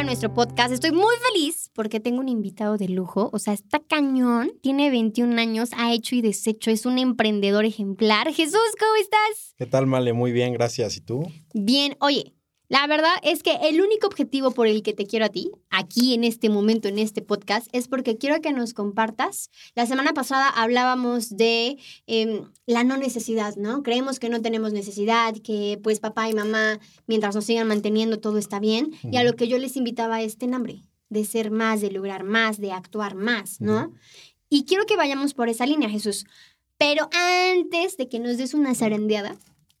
a nuestro podcast. Estoy muy feliz porque tengo un invitado de lujo. O sea, está cañón. Tiene 21 años, ha hecho y deshecho. Es un emprendedor ejemplar. Jesús, ¿cómo estás? ¿Qué tal, Male? Muy bien, gracias. ¿Y tú? Bien. Oye, la verdad es que el único objetivo por el que te quiero a ti, aquí en este momento, en este podcast, es porque quiero que nos compartas. La semana pasada hablábamos de em, la no necesidad, ¿no? Creemos que no tenemos necesidad, que pues papá y mamá, mientras nos sigan manteniendo, todo está bien. Y a lo que yo les invitaba es ten hambre, de ser más, de lograr más, de actuar más, ¿no? Y quiero que vayamos por esa línea, Jesús. Pero antes de que nos des una zarandeada,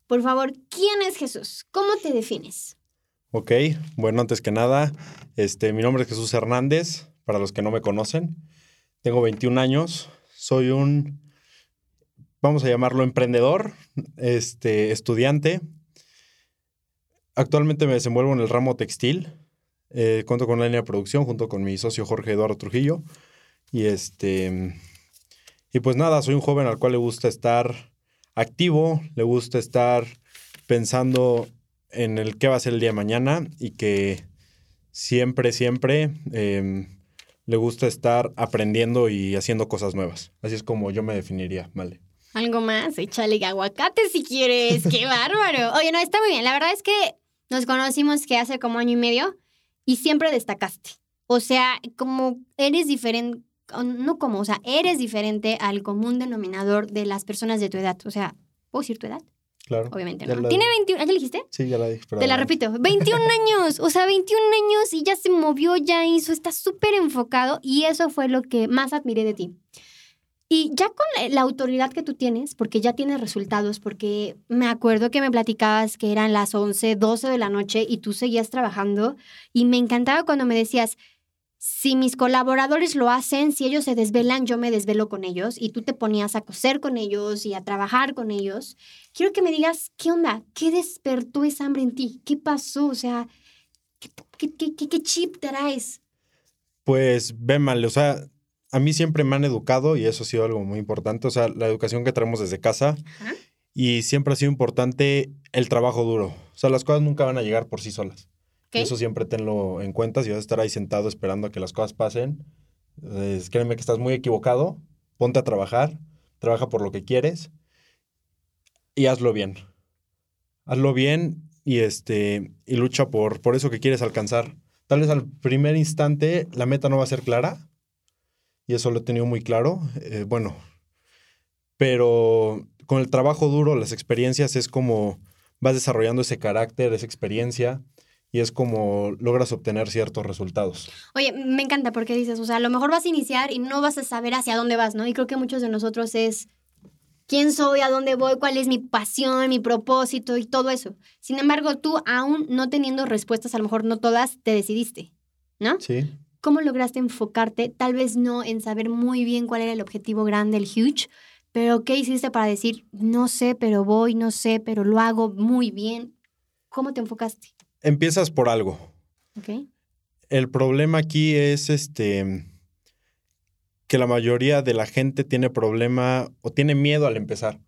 por favor, ¿quién es Jesús? ¿Cómo te defines? Ok, bueno, antes que nada, este, mi nombre es Jesús Hernández, para los que no me conocen. Tengo 21 años, soy un, vamos a llamarlo emprendedor, este, estudiante. Actualmente me desenvuelvo en el ramo textil. Eh, cuento con la línea de producción junto con mi socio Jorge Eduardo Trujillo. Y este, y pues nada, soy un joven al cual le gusta estar activo, le gusta estar pensando en el qué va a ser el día de mañana y que siempre, siempre em, le gusta estar aprendiendo y haciendo cosas nuevas. Así es como yo me definiría, ¿vale? Algo más, échale aguacate si quieres, qué bárbaro. Oye, no, está muy bien. La verdad es que nos conocimos que hace como año y medio y siempre destacaste. O sea, como eres diferente, no como, o sea, eres diferente al común denominador de las personas de tu edad. O sea, ¿puedo decir tu edad? Claro. Obviamente no. Tiene 21, ¿ya dijiste? Sí, ya la dije. Te la repito, 21 años, o sea, 21 años y ya se movió, ya hizo, está súper enfocado y eso fue lo que más admiré de ti. Y ya con la, autoridad que tú tienes, porque ya tienes resultados, porque me acuerdo que me platicabas que eran las 11, 12 de la noche y tú seguías trabajando y me encantaba cuando me decías, si mis colaboradores lo hacen, si ellos se desvelan, yo me desvelo con ellos y tú te ponías a coser con ellos y a trabajar con ellos. Quiero que me digas, ¿qué onda? ¿Qué despertó esa hambre en ti? ¿Qué pasó? O sea, ¿qué, qué, qué, chip traes? Pues, ve mal, o sea, a mí siempre me han educado y eso ha sido algo muy importante, o sea, la educación que traemos desde casa. Y siempre ha sido importante el trabajo duro. O sea, las cosas nunca van a llegar por sí solas. Eso siempre tenlo en cuenta. Si vas a estar ahí sentado esperando a que las cosas pasen, créeme que estás muy equivocado. Ponte a trabajar, trabaja por lo que quieres y hazlo bien. Hazlo bien y, este, y lucha por, por eso que quieres alcanzar. Tal vez al primer instante la meta no va a ser clara y eso lo he tenido muy claro. Eh, bueno, pero con el trabajo duro, las experiencias es como vas desarrollando ese carácter, esa experiencia y es como logras obtener ciertos resultados. Oye, me encanta porque dices, o sea, a lo mejor vas a iniciar y no vas a saber hacia dónde vas, ¿no? Y creo que muchos de nosotros es quién soy, a dónde voy, cuál es mi pasión, mi propósito y todo eso. Sin embargo, tú aún no teniendo respuestas, a lo mejor no todas, te decidiste, ¿no? Sí. ¿Cómo lograste enfocarte? Tal vez no en saber muy bien cuál era el objetivo grande, el huge, pero ¿qué hiciste para decir, no sé, pero voy, no sé, pero lo hago muy bien? ¿Cómo te enfocaste? Empiezas por algo. El problema aquí es este que la mayoría de la gente tiene problema o tiene miedo al empezar.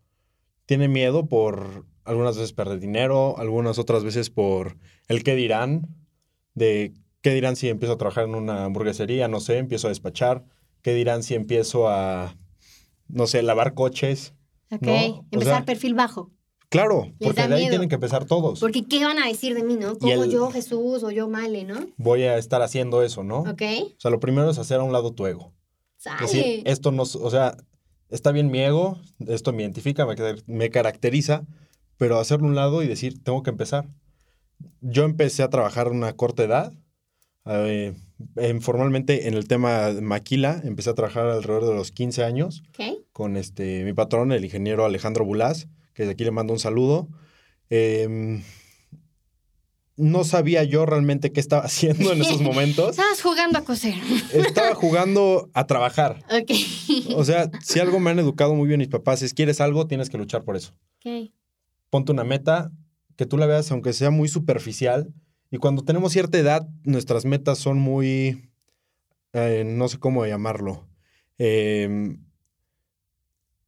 Tiene miedo por algunas veces perder dinero, algunas otras veces por el qué dirán, de qué dirán si empiezo a trabajar en una hamburguesería, no sé, empiezo a despachar, qué dirán si empiezo a, no sé, lavar coches. Ok, empezar perfil bajo. Claro, porque de ahí tienen que empezar todos. Porque ¿qué van a decir de mí, no? Como yo, Jesús, o yo, Male, ¿no? Voy a estar haciendo eso, ¿no? Ok. O sea, lo primero es hacer a un lado tu ego. Es decir, esto no, o sea, está bien mi ego, esto me identifica, me, caracteriza, pero hacerlo a un lado y decir, tengo que empezar. Yo empecé a trabajar a una corta edad, eh, formalmente en el tema maquila, empecé a trabajar alrededor de los 15 años con este, mi patrón, el ingeniero Alejandro Bulás que de aquí le mando un saludo. Em, no sabía yo realmente qué estaba haciendo en esos momentos. Estabas jugando a coser. Estaba jugando a trabajar. Ok. O sea, si algo me han educado muy bien mis papás es, quieres algo, tienes que luchar por eso. Ok. Ponte una meta, que tú la veas aunque sea muy superficial. Y cuando tenemos cierta edad, nuestras metas son muy, eh, no sé cómo llamarlo, em,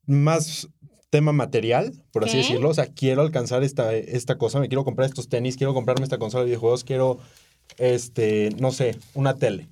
más tema material, por así decirlo. O sea, quiero alcanzar esta, esta cosa, me quiero comprar estos tenis, quiero comprarme esta consola de videojuegos, quiero este, no sé, una tele,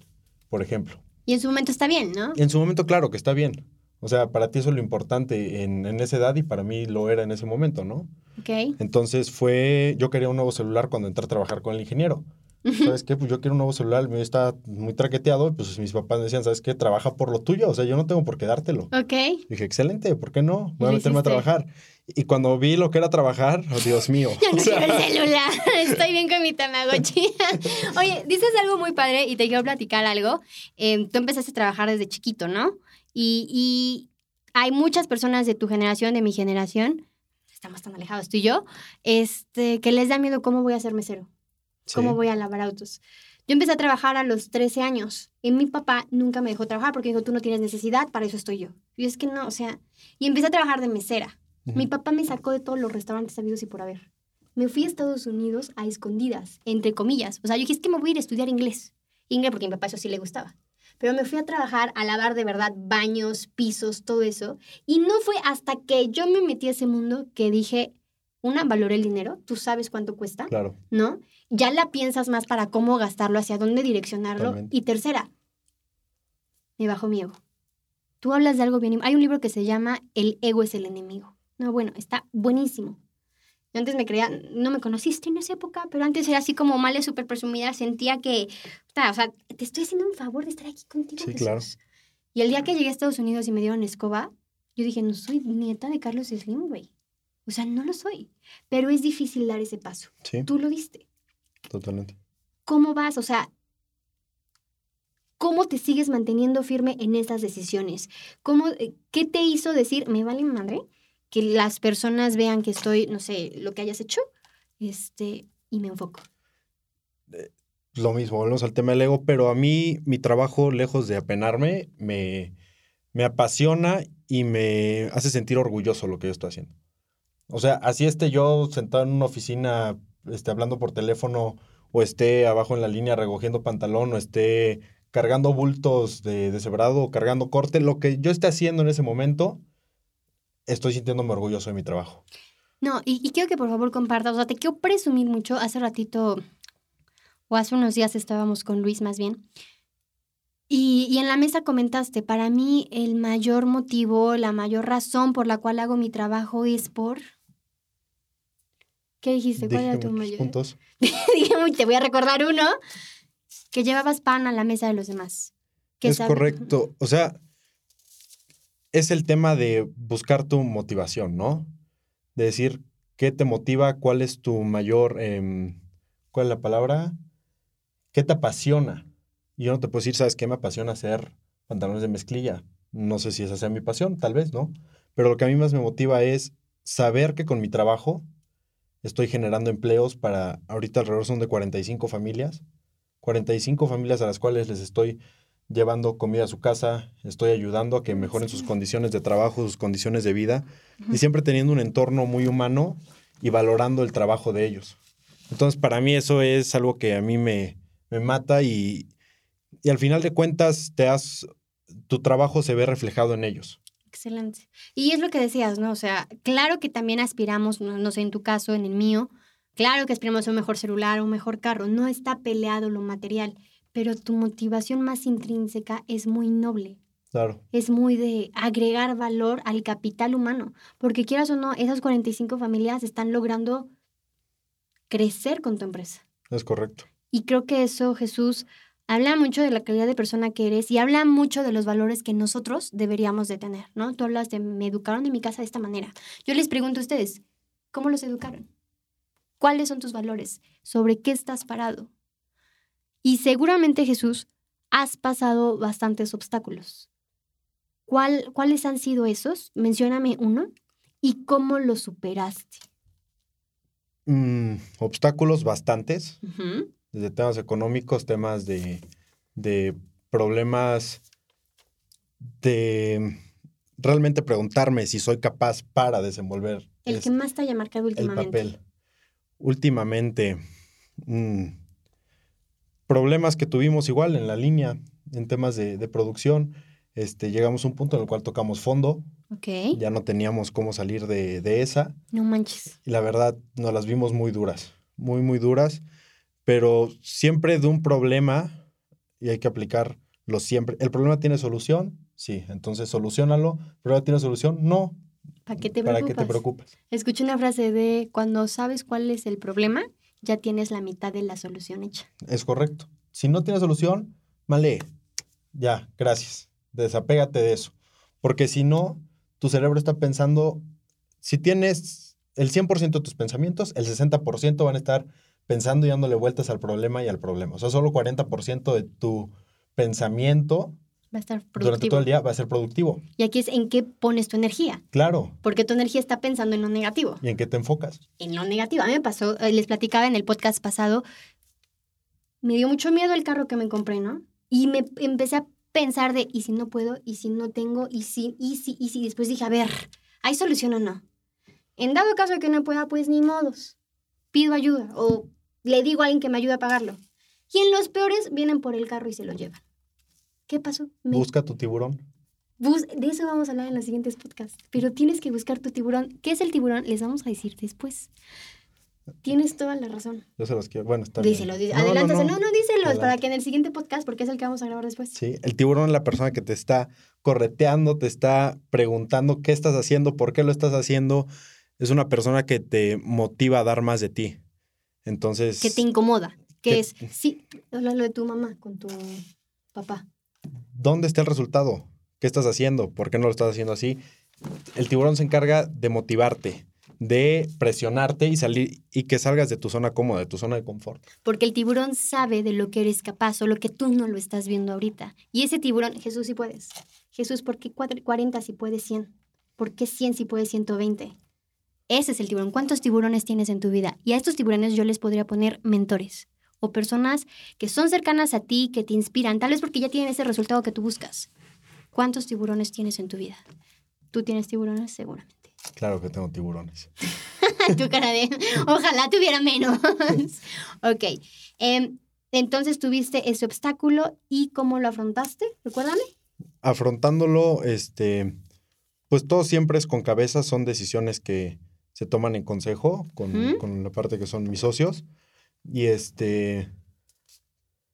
por ejemplo. Y en su momento está bien, ¿no? En su momento, claro que está bien. O sea, para ti eso es lo importante en, en esa edad y para mí lo era en ese momento, ¿no? Ok. Entonces fue, yo quería un nuevo celular cuando entré a trabajar con el ingeniero. ¿Sabes qué? Pues yo quiero un nuevo celular, el mío está muy traqueteado, pues mis papás me decían, ¿sabes qué? Trabaja por lo tuyo, o sea, yo no tengo por qué dártelo. Ok. Dije, excelente, ¿por qué no? Voy a meterme a trabajar. Y cuando vi lo que era trabajar, oh, Dios mío. Ya no O sea, quiero el celular. Estoy bien con mi Tamagotchi. Oye, dices algo muy padre y te quiero platicar algo. Eh, tú empezaste a trabajar desde chiquito, ¿no? Y, y hay muchas personas de tu generación, de mi generación, estamos tan alejados tú y yo, este, que les da miedo cómo voy a ser mesero, sí, cómo voy a lavar autos. Yo empecé a trabajar a los 13 años y mi papá nunca me dejó trabajar porque dijo, tú no tienes necesidad, para eso estoy yo. Y es que no, o sea, y empecé a trabajar de mesera. Mi papá me sacó de todos los restaurantes sabidos y por haber. Me fui a Estados Unidos a escondidas, entre comillas. O sea, yo dije, es que me voy a ir a estudiar inglés. Inglés porque a mi papá eso sí le gustaba. Pero me fui a trabajar a lavar de verdad baños, pisos, todo eso. Y no fue hasta que yo me metí a ese mundo que dije, una, valoré el dinero. Tú sabes cuánto cuesta, Claro, ¿no? Ya la piensas más para cómo gastarlo, hacia dónde direccionarlo. Totalmente. Y tercera, me bajó mi ego. Tú hablas de algo bien. Hay un libro que se llama El ego es el enemigo. No, bueno, está buenísimo. Yo antes me creía, no me conociste en esa época, pero antes era así como mal, súper presumida, sentía que, o sea, te estoy haciendo un favor de estar aquí contigo. Sí, claro. Y el día que llegué a Estados Unidos y me dieron escoba, yo dije, no soy nieta de Carlos Slim, güey. O sea, no lo soy. Pero es difícil dar ese paso. sí, Tú lo diste. totalmente. ¿Cómo vas? O sea, ¿cómo te sigues manteniendo firme en esas decisiones? ¿Cómo, eh, ¿Qué te hizo decir, me vale madre? Que las personas vean que estoy, no sé, lo que hayas hecho, este, y me enfoco. Lo mismo, volvemos al tema del ego, pero a mí mi trabajo, lejos de apenarme, me, me apasiona y me hace sentir orgulloso lo que yo estoy haciendo. O sea, así esté yo sentado en una oficina, esté hablando por teléfono, o esté abajo en la línea recogiendo pantalón, o esté cargando bultos de deshebrado, o cargando corte, lo que yo esté haciendo en ese momento, estoy sintiéndome orgulloso de mi trabajo. No, y, y quiero que por favor compartas, o sea, te quiero presumir mucho. Hace ratito, o hace unos días estábamos con Luis más bien, y, y en la mesa comentaste, para mí el mayor motivo, la mayor razón por la cual hago mi trabajo es por... ¿Qué dijiste? ¿Cuál era tu mayor? puntos. Dije, "Uy, te voy a recordar uno, que llevabas pan a la mesa de los demás. Que Es sabe- correcto. O sea, es el tema de buscar tu motivación, ¿no? De decir qué te motiva, cuál es tu mayor, em, ¿cuál es la palabra? ¿Qué te apasiona? Y yo no te puedo decir, ¿sabes qué me apasiona hacer pantalones de mezclilla? No sé si esa sea mi pasión, tal vez, ¿no? Pero lo que a mí más me motiva es saber que con mi trabajo estoy generando empleos para, ahorita alrededor son de 45 familias, 45 familias a las cuales les estoy llevando comida a su casa, estoy ayudando a que mejoren sus condiciones de trabajo, sus condiciones de vida, y siempre teniendo un entorno muy humano y valorando el trabajo de ellos. Entonces, para mí eso es algo que a mí me, me mata y, y al final de cuentas te has, tu trabajo se ve reflejado en ellos. Excelente. Y es lo que decías, ¿no? O sea, claro que también aspiramos, no, no sé, en tu caso, en el mío, claro que aspiramos a un mejor celular, a un mejor carro, no está peleado lo material, pero tu motivación más intrínseca es muy noble. Claro, es muy de agregar valor al capital humano, porque quieras o no, esas 45 familias están logrando crecer con tu empresa. es correcto. Y creo que eso, Jesús, habla mucho de la calidad de persona que eres y habla mucho de los valores que nosotros deberíamos de tener, ¿no? Tú hablas de, me educaron en mi casa de esta manera. Yo les pregunto a ustedes, ¿cómo los educaron? ¿Cuáles son tus valores? ¿Sobre qué estás parado? Y seguramente, Jesús, has pasado bastantes obstáculos. ¿Cuál, ¿Cuáles han sido esos? Mencióname uno. ¿Y cómo los superaste? Mm, obstáculos bastantes, Ujú. Desde temas económicos, temas de, de problemas de realmente preguntarme si soy capaz para desenvolver El es- que más te haya marcado el últimamente. papel. Últimamente, mm, problemas que tuvimos igual en la línea, en temas de, de producción. Este, llegamos a un punto en el cual tocamos fondo, Ok. ya no teníamos cómo salir de, de esa. No manches. Y la verdad, nos las vimos muy duras, muy, muy duras. Pero siempre de un problema, y hay que aplicarlo siempre. ¿El problema tiene solución? Sí, entonces solucionalo. ¿El problema tiene solución? No. ¿Para qué te ¿Para preocupas? qué te preocupas? Escuché una frase de cuando sabes cuál es el problema, ya tienes la mitad de la solución hecha. Es correcto. Si no tiene solución, vale, ya, gracias. Desapégate de eso. Porque si no, tu cerebro está pensando, si tienes el 100% de tus pensamientos, el 60% van a estar pensando y dándole vueltas al problema y al problema. O sea, solo 40% de tu pensamiento Va a estar durante productivo. todo el día va a ser productivo. Y aquí es en qué pones tu energía. Claro. Porque tu energía está pensando en lo negativo. ¿Y en qué te enfocas? En lo negativo. A mí me pasó, eh, les platicaba en el podcast pasado, me dio mucho miedo el carro que me compré, ¿no? Y me empecé a pensar de, ¿y si no puedo? ¿Y si no tengo? ¿Y si? ¿Y si? ¿Y si? Después dije, a ver, ¿hay solución o no? En dado caso de que no pueda, pues ni modos. Pido ayuda o le digo a alguien que me ayude a pagarlo. Y en los peores vienen por el carro y se lo llevan. ¿Qué pasó? Me Busca tu tiburón. Bus- de eso vamos a hablar en los siguientes podcasts. Pero tienes que buscar tu tiburón. ¿Qué es el tiburón? Les vamos a decir después. Tienes toda la razón. Yo se los quiero. Bueno, está bien. Díselo, díselo. No, no, no. No, no, díselos para que en el siguiente podcast, porque es el que vamos a grabar después. Sí, el tiburón es la persona que te está correteando, te está preguntando qué estás haciendo, por qué lo estás haciendo. Es una persona que te motiva a dar más de ti. Entonces, Que te incomoda. Que Que- es, sí, habla lo de tu mamá con tu papá. ¿dónde está el resultado? ¿Qué estás haciendo? ¿Por qué no lo estás haciendo así? El tiburón se encarga de motivarte, de presionarte y salir y que salgas de tu zona cómoda, de tu zona de confort. Porque el tiburón sabe de lo que eres capaz o lo que tú no lo estás viendo ahorita. Y ese tiburón, Jesús, sí puedes. Jesús, ¿por qué cuatro- 40 si puedes 100? ¿Por qué 100 si puedes 120? Ese es el tiburón. ¿Cuántos tiburones tienes en tu vida? Y a estos tiburones yo les podría poner mentores o personas que son cercanas a ti, que te inspiran, tal vez porque ya tienen ese resultado que tú buscas. ¿Cuántos tiburones tienes en tu vida? ¿Tú tienes tiburones? Seguramente. Claro que tengo tiburones. tu cara de, ojalá tuviera menos. ok. em, entonces tuviste ese obstáculo y cómo lo afrontaste, recuérdame. Afrontándolo, este, pues todo siempre es con cabeza, son decisiones que se toman en consejo con, con la parte que son mis socios. Y este,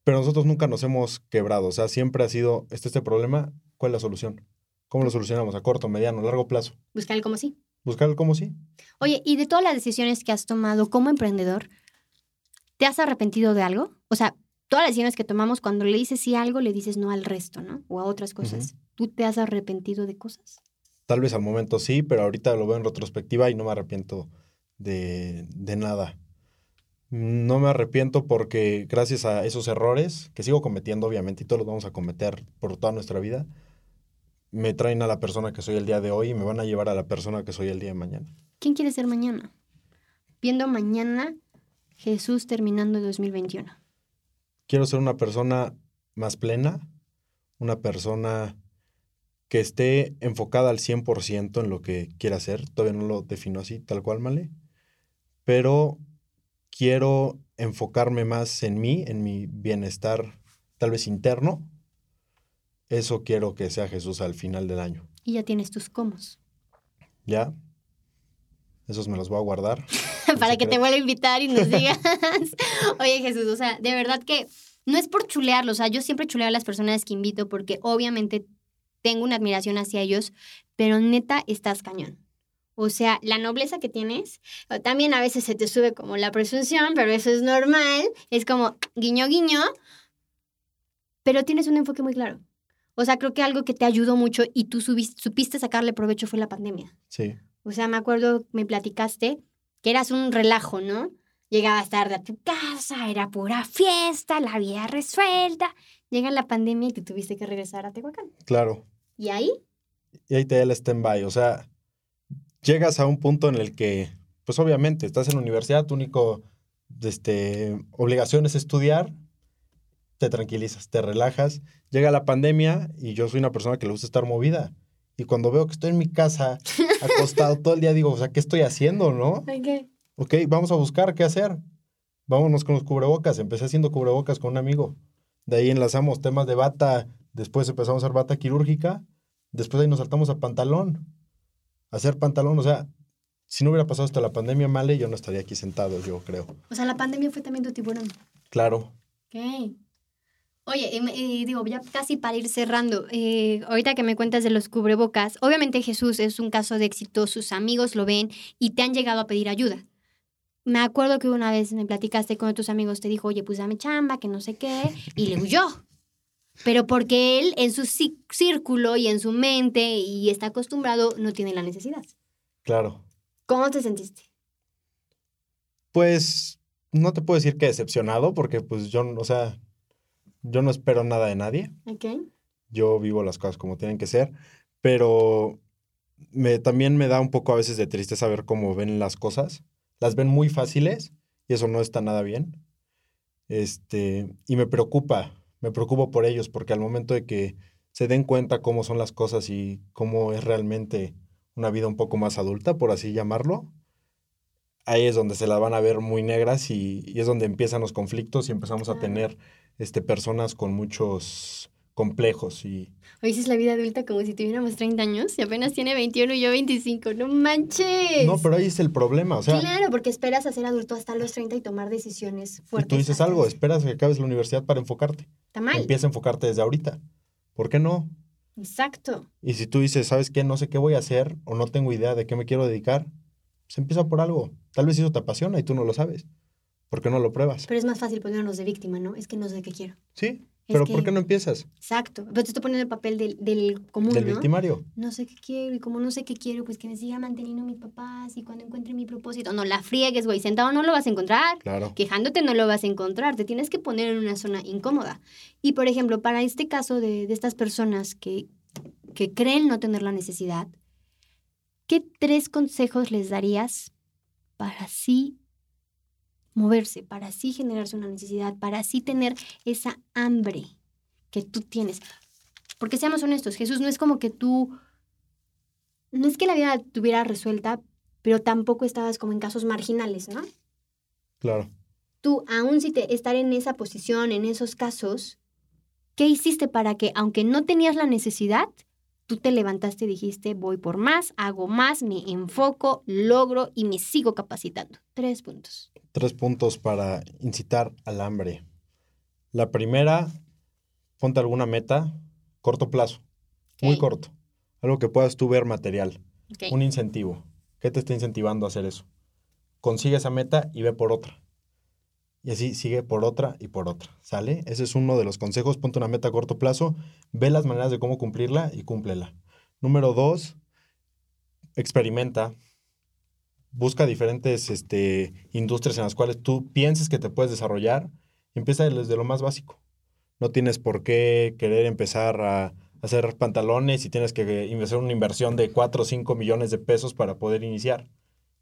pero nosotros nunca nos hemos quebrado, o sea, siempre ha sido, este este problema, ¿cuál es la solución? ¿Cómo lo solucionamos? A corto, mediano, largo plazo. Buscar el cómo sí. Buscar el cómo sí. Oye, y de todas las decisiones que has tomado como emprendedor, ¿te has arrepentido de algo? O sea, todas las decisiones que tomamos, cuando le dices sí a algo, le dices no al resto, ¿no? O a otras cosas. ¿Tú te has arrepentido de cosas? Tal vez al momento sí, pero ahorita lo veo en retrospectiva y no me arrepiento de, de nada. No me arrepiento porque gracias a esos errores, que sigo cometiendo obviamente y todos los vamos a cometer por toda nuestra vida, me traen a la persona que soy el día de hoy y me van a llevar a la persona que soy el día de mañana. ¿Quién quiere ser mañana? Viendo mañana Jesús terminando 2021. Quiero ser una persona más plena, una persona que esté enfocada al 100% en lo que quiera hacer. Todavía no lo defino así, tal cual, Male. Pero quiero enfocarme más en mí, en mi bienestar, tal vez interno. Eso quiero que sea Jesús al final del año. Y ya tienes tus comos. ¿Ya? Esos me los voy a guardar. Para que te vuelva a invitar y nos digas. Oye, Jesús, o sea, de verdad que no es por chulearlos. O sea, yo siempre chuleo a las personas que invito porque obviamente tengo una admiración hacia ellos, pero neta estás cañón. O sea, la nobleza que tienes, también a veces se te sube como la presunción, pero eso es normal. Es como guiño, guiño. Pero tienes un enfoque muy claro. O sea, creo que algo que te ayudó mucho y tú subis- supiste sacarle provecho fue la pandemia. Sí. O sea, me acuerdo, me platicaste que eras un relajo, ¿no? Llegabas tarde a tu casa, era pura fiesta, la vida resuelta. Llega la pandemia y te tuviste que regresar a Tehuacán. Claro. ¿Y ahí? Y ahí te da el stand-by. O sea, llegas a un punto en el que, pues obviamente, estás en la universidad, tu único este, obligación es estudiar, te tranquilizas, te relajas. Llega la pandemia y yo soy una persona que le gusta estar movida. Y cuando veo que estoy en mi casa, acostado todo el día, digo, o sea, ¿qué estoy haciendo, no? ¿Qué? Ok, vamos a buscar qué hacer. Vámonos con los cubrebocas. Empecé haciendo cubrebocas con un amigo. De ahí enlazamos temas de bata. Después empezamos a hacer bata quirúrgica. Después ahí nos saltamos a pantalón. A hacer pantalón. O sea, si no hubiera pasado hasta la pandemia male, yo no estaría aquí sentado, yo creo. O sea, la pandemia fue también tu tiburón. Claro. Ok. Oye, digo, ya casi para ir cerrando, eh, ahorita que me cuentas de los cubrebocas, obviamente Jesús es un caso de éxito, sus amigos lo ven y te han llegado a pedir ayuda. Me acuerdo que una vez me platicaste con tus amigos, te dijo, oye, pues dame chamba, que no sé qué, y le huyó. Pero porque él en su círculo y en su mente y está acostumbrado, no tiene la necesidad. Claro. ¿Cómo te sentiste? Pues no te puedo decir que decepcionado, porque pues yo, o sea, yo no espero nada de nadie. Ok. Yo vivo las cosas como tienen que ser, pero me, también me da un poco a veces de tristeza ver cómo ven las cosas. Las ven muy fáciles y eso no está nada bien. Este, y me preocupa, me preocupo por ellos, porque al momento de que se den cuenta cómo son las cosas y cómo es realmente una vida un poco más adulta, por así llamarlo, ahí es donde se las van a ver muy negras y, y es donde empiezan los conflictos y empezamos a tener este, personas con muchos complejos y Hoy dices la vida adulta como si tuviéramos 30 años y apenas tiene 21 y yo 25. ¡No manches! no, pero ahí es el problema, o sea, claro, porque esperas a ser adulto hasta los 30 y tomar decisiones y fuertes. tú dices algo, esperas que acabes la universidad para enfocarte. Está mal. Empieza a enfocarte desde ahorita. ¿Por qué no? Exacto. Y si tú dices, ¿sabes qué? No sé qué voy a hacer o no tengo idea de qué me quiero dedicar, pues empieza por algo. Tal vez eso te apasiona y tú no lo sabes. ¿Por qué no lo pruebas? Pero es más fácil ponernos de víctima, ¿no? Es que no sé qué quiero. Sí, Es pero que- ¿por qué no empiezas? Exacto. Pero te estoy poniendo el papel del, del común, Del ¿no? victimario. No sé qué quiero y como no sé qué quiero, pues que me siga manteniendo mis papás y cuando encuentre mi propósito. No la friegues, güey. Sentado no lo vas a encontrar. Claro. Quejándote no lo vas a encontrar, te tienes que poner en una zona incómoda. Y por ejemplo, para este caso de, de estas personas que, que creen no tener la necesidad, ¿qué tres consejos les darías para así moverse, para así generarse una necesidad, para así tener esa hambre que tú tienes? Porque seamos honestos, Jesús no es como que tú, no es que la vida tuviera resuelta, pero tampoco estabas como en casos marginales, ¿no? Claro. tú, aún si te estar en esa posición, en esos casos, ¿qué hiciste para que, aunque no tenías la necesidad, tú te levantaste y dijiste, voy por más, hago más, me enfoco, logro y me sigo capacitando? Tres puntos. Tres puntos para incitar al hambre. La primera, ponte alguna meta, corto plazo, muy corto. Algo que puedas tú ver material. Un incentivo. ¿Qué te está incentivando a hacer eso? Consigue esa meta y ve por otra. Y así sigue por otra y por otra. ¿Sale? Ese es uno de los consejos. Ponte una meta a corto plazo, ve las maneras de cómo cumplirla y cúmplela. Número dos, experimenta. Busca diferentes este, industrias en las cuales tú pienses que te puedes desarrollar. Empieza desde lo más básico. No tienes por qué querer empezar a hacer pantalones y tienes que hacer una inversión de 4 o 5 millones de pesos para poder iniciar.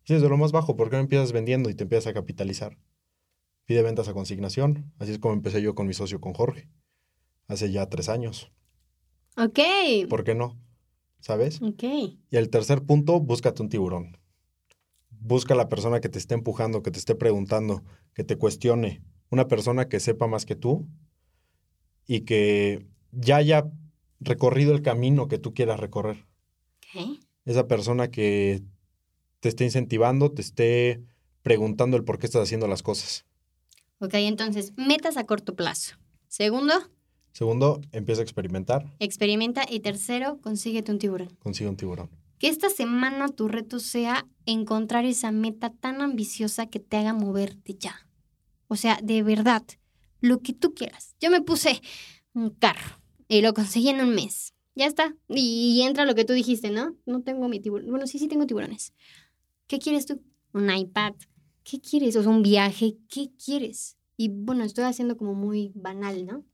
Y desde lo más bajo, ¿por qué no empiezas vendiendo y te empiezas a capitalizar? Pide ventas a consignación. Así es como empecé yo con mi socio, con Jorge. Hace ya tres años. Ok. ¿Por qué no? ¿Sabes? Ok. Y el tercer punto, búscate un tiburón. Busca a la persona que te esté empujando, que te esté preguntando, que te cuestione. Una persona que sepa más que tú y que ya haya recorrido el camino que tú quieras recorrer. Ok. Esa persona que te esté incentivando, te esté preguntando el por qué estás haciendo las cosas. Ok, entonces, metas a corto plazo. Segundo, Segundo, empieza a experimentar, experimenta. Y tercero, consíguete un tiburón. consigue un tiburón. Que esta semana tu reto sea encontrar esa meta tan ambiciosa que te haga moverte ya. O sea, de verdad, lo que tú quieras. Yo me puse un carro y lo conseguí en un mes. Ya está. Y, entra lo que tú dijiste, ¿no? No tengo mi tiburón. Bueno, sí, sí tengo tiburones. ¿Qué quieres tú? Un iPad. ¿Qué quieres? O sea, un viaje. ¿Qué quieres? Y bueno, estoy haciendo como muy banal, ¿no?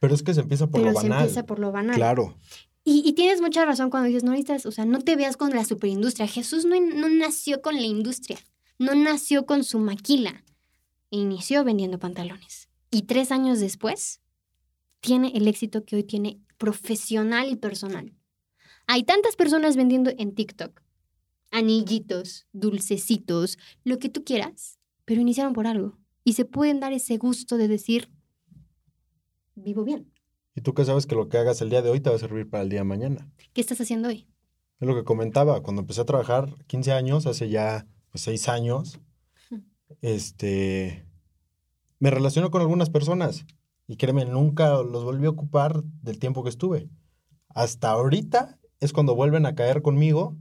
Pero es que se empieza por Pero lo se banal. empieza por lo banal. Claro. Y, tienes mucha razón cuando dices, no necesitas, o sea, no te veas con la superindustria. Jesús no, no nació con la industria, no nació con su maquila. Inició vendiendo pantalones. Y tres años después, tiene el éxito que hoy tiene profesional y personal. Hay tantas personas vendiendo en TikTok. Anillitos, dulcecitos, lo que tú quieras, pero iniciaron por algo. Y se pueden dar ese gusto de decir, vivo bien. Y tú que sabes que lo que hagas el día de hoy te va a servir para el día de mañana. ¿Qué estás haciendo hoy? Es lo que comentaba, cuando empecé a trabajar 15 años, hace ya pues, 6 años, este, me relaciono con algunas personas y créeme, nunca los volví a ocupar del tiempo que estuve. Hasta ahorita es cuando vuelven a caer conmigo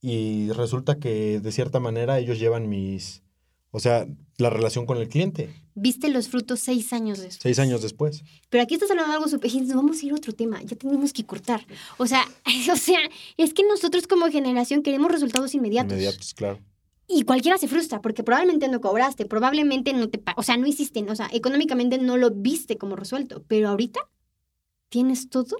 y resulta que de cierta manera ellos llevan mis, o sea, la relación con el cliente. Viste los frutos seis años después. Seis años después. Pero aquí estás hablando de algo súper... Vamos a ir a otro tema. Ya tenemos que cortar. O sea, o sea, es que nosotros como generación queremos resultados inmediatos. Inmediatos, claro. Y cualquiera se frustra porque probablemente no cobraste, probablemente no te... O sea, no hiciste, o sea, económicamente no lo viste como resuelto. Pero ahorita tienes todo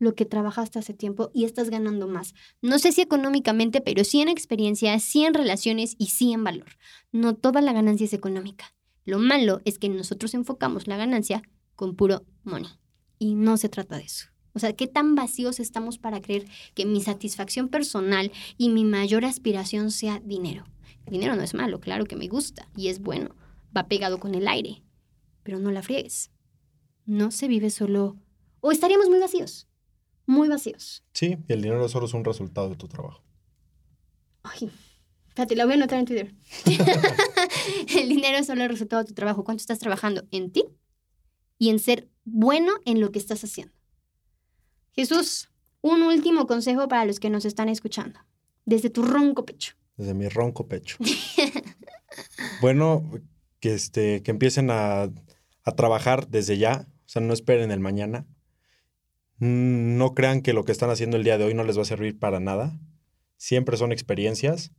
lo que trabajaste hace tiempo y estás ganando más. No sé si económicamente, pero sí en experiencia, sí en relaciones y sí en valor. No toda la ganancia es económica. Lo malo es que nosotros enfocamos la ganancia con puro money. Y no se trata de eso. O sea, ¿qué tan vacíos estamos para creer que mi satisfacción personal y mi mayor aspiración sea dinero? Dinero no es malo, claro que me gusta y es bueno. Va pegado con el aire. Pero no la friegues. No se vive solo... O estaríamos muy vacíos muy vacíos. Sí, y el dinero solo es un resultado de tu trabajo. Ay, espérate, la voy a anotar en Twitter. el dinero es solo el resultado de tu trabajo. ¿Cuánto estás trabajando en ti y en ser bueno en lo que estás haciendo? Jesús, un último consejo para los que nos están escuchando. Desde tu ronco pecho. Desde mi ronco pecho. bueno, que, este, que empiecen a, a trabajar desde ya. O sea, no esperen el mañana no crean que lo que están haciendo el día de hoy no les va a servir para nada. Siempre son experiencias.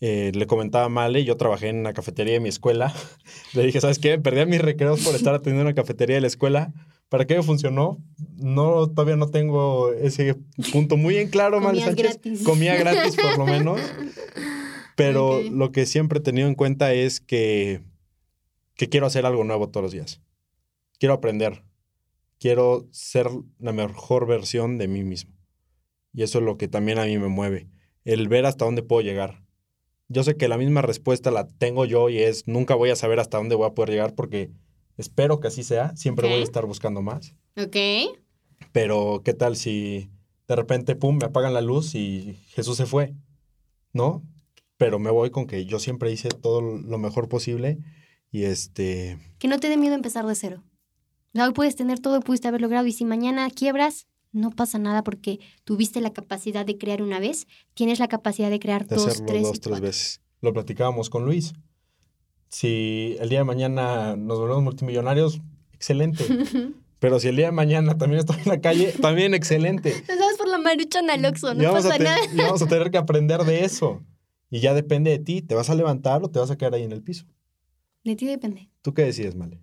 Eh, le comentaba a Male, yo trabajé en una cafetería de mi escuela. le dije, ¿sabes qué? Perdí mis recreos por estar atendiendo una cafetería de la escuela. ¿Para qué funcionó? No, todavía no tengo ese punto muy en claro, Comía gratis. Comía gratis, por lo menos. Pero lo que siempre he tenido en cuenta es que, que quiero hacer algo nuevo todos los días. Quiero aprender quiero ser la mejor versión de mí mismo. Y eso es lo que también a mí me mueve, el ver hasta dónde puedo llegar. Yo sé que la misma respuesta la tengo yo y es nunca voy a saber hasta dónde voy a poder llegar porque espero que así sea, siempre voy a estar buscando más. Ok. Pero ¿qué tal si de repente, pum, me apagan la luz y Jesús se fue? ¿No? Pero me voy con que yo siempre hice todo lo mejor posible y este... Que no te dé miedo empezar de cero. Hoy puedes tener todo, pudiste haber logrado y si mañana quiebras, no pasa nada porque tuviste la capacidad de crear una vez, tienes la capacidad de crear dos, tres, dos, tres veces. Lo platicábamos con Luis. Si el día de mañana nos volvemos multimillonarios, excelente. Pero si el día de mañana también estoy en la calle, también excelente. Nos vamos por la marucha Oxxo, no pasa nada. Y vamos a tener que aprender de eso. Y ya depende de ti, ¿te vas a levantar o te vas a quedar ahí en el piso? De ti depende. ¿Tú qué decides, Male?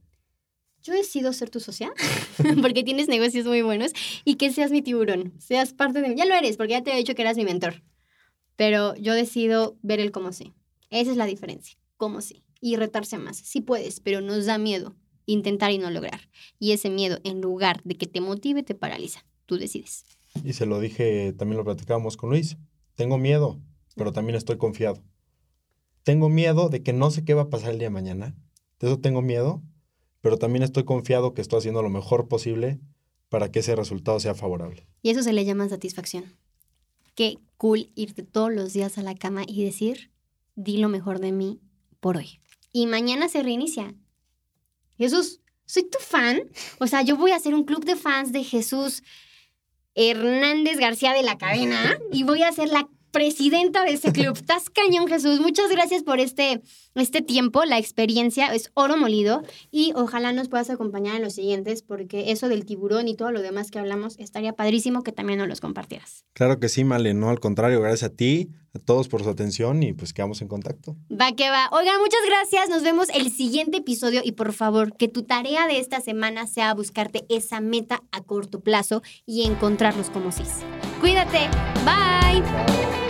Yo decido ser tu socia, porque tienes negocios muy buenos, y que seas mi tiburón, seas parte de mí. Ya lo eres, porque ya te he dicho que eras mi mentor. Pero yo decido ver el cómo sí. Esa es la diferencia, cómo sí. Y retarse más. Sí puedes, pero nos da miedo intentar y no lograr. Y ese miedo, en lugar de que te motive, te paraliza. Tú decides. Y se lo dije, también lo platicábamos con Luis. Tengo miedo, pero también estoy confiado. Tengo miedo de que no sé qué va a pasar el día de mañana. De eso tengo miedo, pero también estoy confiado que estoy haciendo lo mejor posible para que ese resultado sea favorable. Y eso se le llama satisfacción. Qué cool irte todos los días a la cama y decir, di lo mejor de mí por hoy. Y mañana se reinicia. Jesús, soy tu fan. O sea, yo voy a hacer un club de fans de Jesús Hernández García de la cadena y voy a hacer la presidenta de ese club. Estás cañón, Jesús. Muchas gracias por este, este tiempo, la experiencia. Es oro molido y ojalá nos puedas acompañar en los siguientes porque eso del tiburón y todo lo demás que hablamos estaría padrísimo que también nos los compartieras. Claro que sí, Male. No, al contrario, gracias a ti, a todos por su atención y pues quedamos en contacto. Va que va. Oigan, muchas gracias. Nos vemos el siguiente episodio y por favor, que tu tarea de esta semana sea buscarte esa meta a corto plazo y encontrarlos como cis. Cuídate. Bye.